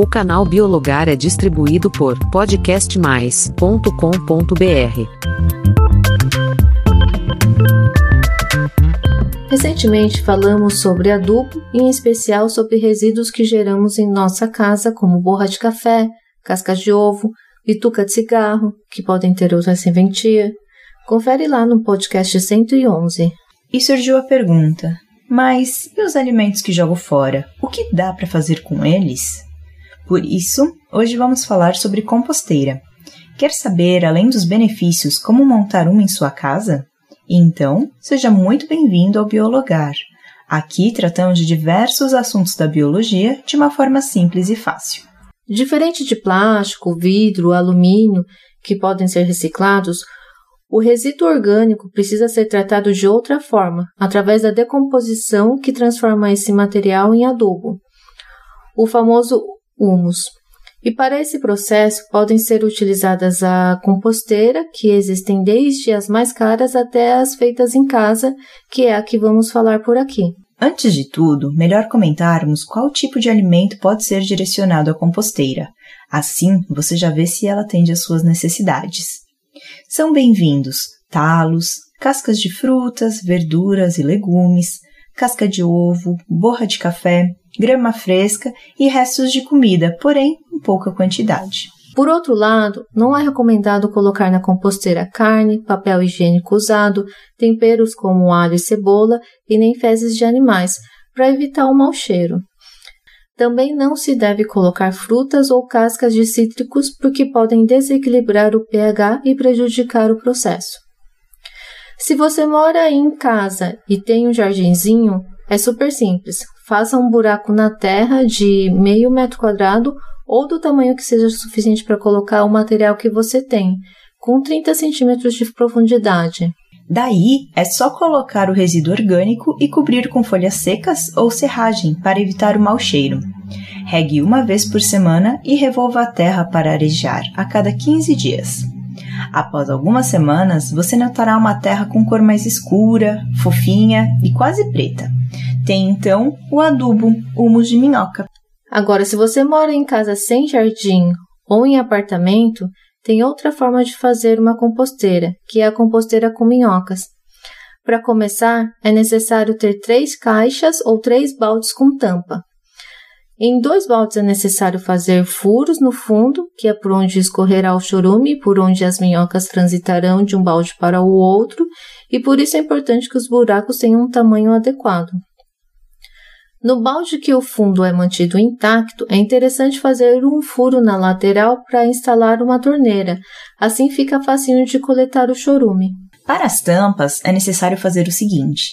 O canal Biologar é distribuído por podcastmais.com.br. Recentemente falamos sobre adubo em especial sobre resíduos que geramos em nossa casa, como borra de café, cascas de ovo, bituca de cigarro, que podem ter outra serventia. Confere lá no podcast 111. E surgiu a pergunta: mas e os alimentos que jogo fora? O que dá para fazer com eles? Por isso, hoje vamos falar sobre composteira. Quer saber, além dos benefícios, como montar uma em sua casa? Então, seja muito bem-vindo ao Biologar. Aqui tratamos de diversos assuntos da biologia de uma forma simples e fácil. Diferente de plástico, vidro, alumínio, que podem ser reciclados, o resíduo orgânico precisa ser tratado de outra forma, através da decomposição que transforma esse material em adubo, o famoso humus. E para esse processo podem ser utilizadas a composteira, que existem desde as mais caras até as feitas em casa, que é a que vamos falar por aqui. Antes de tudo, melhor comentarmos qual tipo de alimento pode ser direcionado à composteira. Assim, você já vê se ela atende às suas necessidades. São bem-vindos talos, cascas de frutas, verduras e legumes, casca de ovo, borra de café, grama fresca e restos de comida, porém em pouca quantidade. Por outro lado, não é recomendado colocar na composteira carne, papel higiênico usado, temperos como alho e cebola e nem fezes de animais, para evitar o mau cheiro. Também não se deve colocar frutas ou cascas de cítricos porque podem desequilibrar o pH e prejudicar o processo. Se você mora em casa e tem um jardinzinho, é super simples. Faça um buraco na terra de meio metro quadrado ou do tamanho que seja suficiente para colocar o material que você tem, com 30 centímetros de profundidade. Daí é só colocar o resíduo orgânico e cobrir com folhas secas ou serragem para evitar o mau cheiro. Regue uma vez por semana e revolva a terra para arejar a cada 15 dias. Após algumas semanas, você notará uma terra com cor mais escura, fofinha e quase preta. Tem então o adubo, humus de minhoca. Agora, se você mora em casa sem jardim ou em apartamento, tem outra forma de fazer uma composteira, que é a composteira com minhocas. Para começar, é necessário ter três caixas ou três baldes com tampa. Em dois baldes é necessário fazer furos no fundo, que é por onde escorrerá o chorume e por onde as minhocas transitarão de um balde para o outro, e por isso é importante que os buracos tenham um tamanho adequado. No balde que o fundo é mantido intacto, é interessante fazer um furo na lateral para instalar uma torneira. Assim fica facinho de coletar o chorume. Para as tampas, é necessário fazer o seguinte: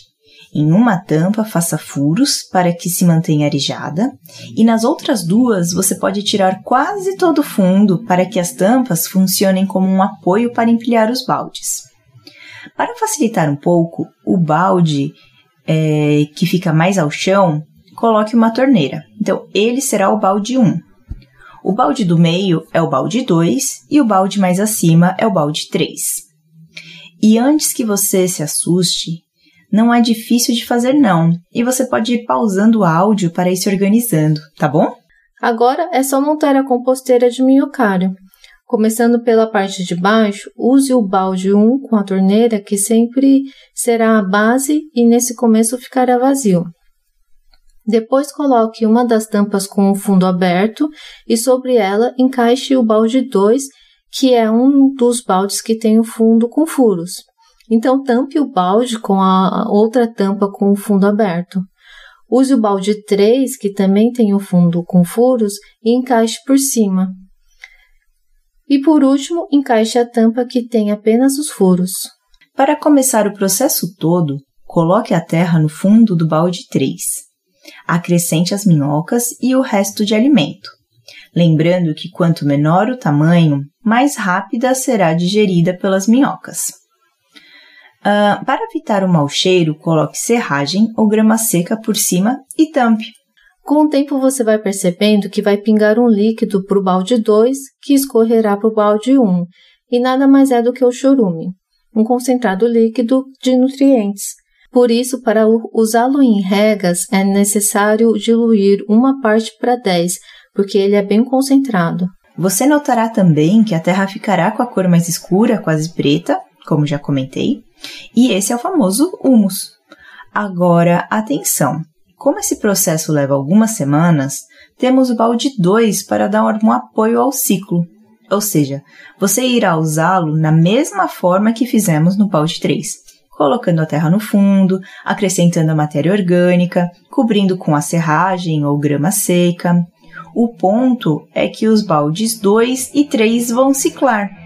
em uma tampa, faça furos para que se mantenha arejada, e nas outras duas você pode tirar quase todo o fundo para que as tampas funcionem como um apoio para empilhar os baldes. Para facilitar um pouco, o balde é, que fica mais ao chão coloque uma torneira. Então, ele será o balde 1. O balde do meio é o balde 2 e o balde mais acima é o balde 3. E antes que você se assuste, não é difícil de fazer não, e você pode ir pausando o áudio para ir se organizando, tá bom? Agora é só montar a composteira de minhocário. Começando pela parte de baixo, use o balde 1 com a torneira, que sempre será a base e nesse começo ficará vazio. Depois coloque uma das tampas com o fundo aberto e sobre ela encaixe o balde 2, que é um dos baldes que tem o fundo com furos. Então tampe o balde com a outra tampa com o fundo aberto. Use o balde 3, que também tem o fundo com furos, e encaixe por cima. E por último, encaixe a tampa que tem apenas os furos. Para começar o processo todo, coloque a terra no fundo do balde 3. Acrescente as minhocas e o resto de alimento. Lembrando que quanto menor o tamanho, mais rápida será digerida pelas minhocas. Uh, para evitar o mau cheiro, coloque serragem ou grama seca por cima e tampe. Com o tempo você vai percebendo que vai pingar um líquido para o balde 2 que escorrerá para o balde 1 e nada mais é do que o chorume, um concentrado líquido de nutrientes por isso, para usá-lo em regas, é necessário diluir uma parte para 10, porque ele é bem concentrado. Você notará também que a terra ficará com a cor mais escura, quase preta, como já comentei, e esse é o famoso humus. Agora, atenção! Como esse processo leva algumas semanas, temos o balde 2 para dar um apoio ao ciclo, ou seja, você irá usá-lo na mesma forma que fizemos no balde 3, colocando a terra no fundo, acrescentando a matéria orgânica, cobrindo com a serragem ou grama seca. O ponto é que os baldes 2 e 3 vão ciclar.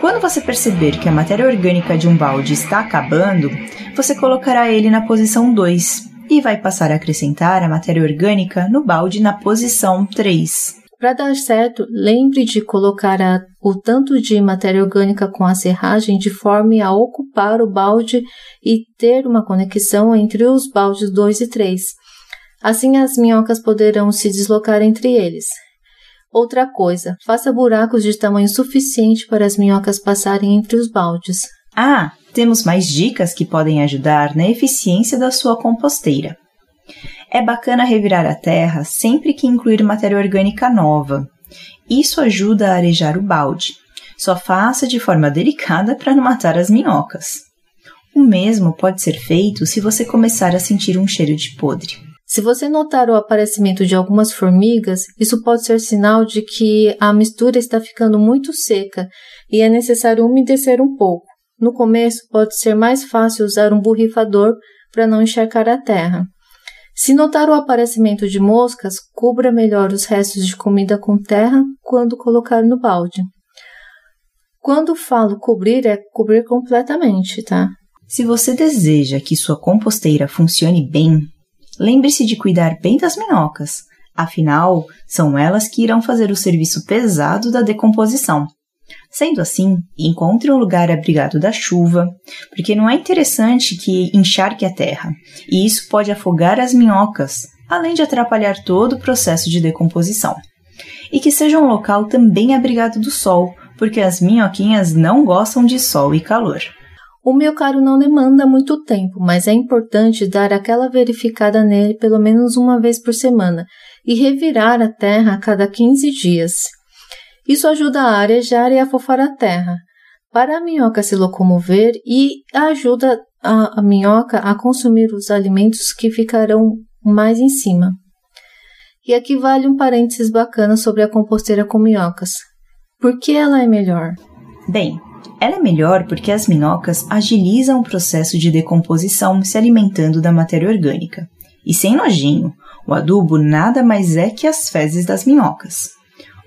Quando você perceber que a matéria orgânica de um balde está acabando, você colocará ele na posição 2 e vai passar a acrescentar a matéria orgânica no balde na posição 3. Para dar certo, lembre de colocar a, o tanto de matéria orgânica com a serragem de forma a ocupar o balde e ter uma conexão entre os baldes 2 e 3. Assim as minhocas poderão se deslocar entre eles. Outra coisa, faça buracos de tamanho suficiente para as minhocas passarem entre os baldes. Ah, temos mais dicas que podem ajudar na eficiência da sua composteira. É bacana revirar a terra sempre que incluir matéria orgânica nova. Isso ajuda a arejar o balde. Só faça de forma delicada para não matar as minhocas. O mesmo pode ser feito se você começar a sentir um cheiro de podre. Se você notar o aparecimento de algumas formigas, isso pode ser sinal de que a mistura está ficando muito seca e é necessário umedecer um pouco. No começo, pode ser mais fácil usar um borrifador para não encharcar a terra. Se notar o aparecimento de moscas, cubra melhor os restos de comida com terra quando colocar no balde. Quando falo cobrir, é cobrir completamente, tá? Se você deseja que sua composteira funcione bem, lembre-se de cuidar bem das minhocas, afinal, são elas que irão fazer o serviço pesado da decomposição. Sendo assim, encontre um lugar abrigado da chuva, porque não é interessante que encharque a terra, e isso pode afogar as minhocas, além de atrapalhar todo o processo de decomposição. E que seja um local também abrigado do sol, porque as minhoquinhas não gostam de sol e calor. O meu caro não demanda muito tempo, mas é importante dar aquela verificada nele pelo menos uma vez por semana e revirar a terra a cada 15 dias. Isso ajuda a arejar e a fofar a terra, para a minhoca se locomover e ajuda a, a minhoca a consumir os alimentos que ficarão mais em cima. E aqui vale um parênteses bacana sobre a composteira com minhocas. Por que ela é melhor? Bem, ela é melhor porque as minhocas agilizam o processo de decomposição se alimentando da matéria orgânica. E sem nojinho, o adubo nada mais é que as fezes das minhocas.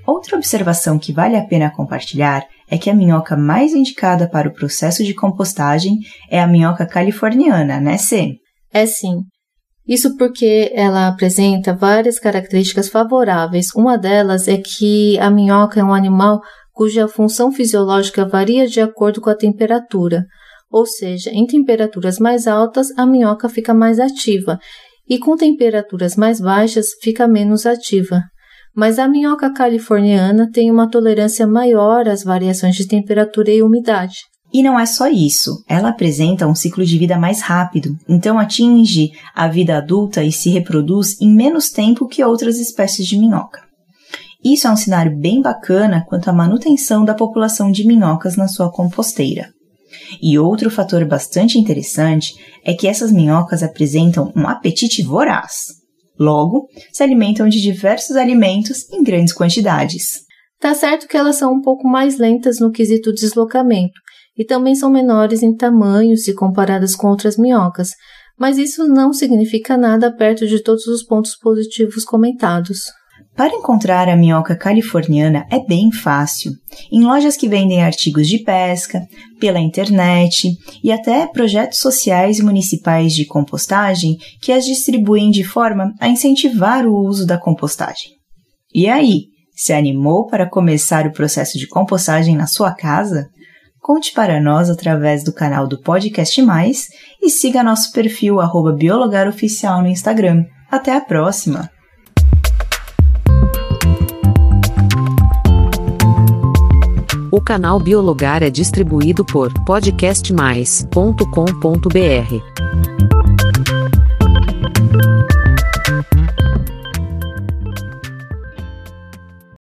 Outra observação que vale a pena compartilhar é que a minhoca mais indicada para o processo de compostagem é a minhoca californiana, né, Cê? É sim. Isso porque ela apresenta várias características favoráveis. Uma delas é que a minhoca é um animal cuja função fisiológica varia de acordo com a temperatura. Ou seja, em temperaturas mais altas, a minhoca fica mais ativa, e com temperaturas mais baixas, fica menos ativa mas a minhoca californiana tem uma tolerância maior às variações de temperatura e umidade. E não é só isso, ela apresenta um ciclo de vida mais rápido, então atinge a vida adulta e se reproduz em menos tempo que outras espécies de minhoca. Isso é um cenário bem bacana quanto à manutenção da população de minhocas na sua composteira. E outro fator bastante interessante é que essas minhocas apresentam um apetite voraz. Logo, se alimentam de diversos alimentos em grandes quantidades. Tá certo que elas são um pouco mais lentas no quesito deslocamento e também são menores em tamanho se comparadas com outras minhocas, mas isso não significa nada perto de todos os pontos positivos comentados. Para encontrar a minhoca californiana é bem fácil. Em lojas que vendem artigos de pesca, pela internet e até projetos sociais e municipais de compostagem que as distribuem de forma a incentivar o uso da compostagem. E aí, se animou para começar o processo de compostagem na sua casa? Conte para nós através do canal do Podcast Mais e siga nosso perfil biologaroficial no Instagram. Até a próxima! O canal Biologar é distribuído por podcastmais.com.br.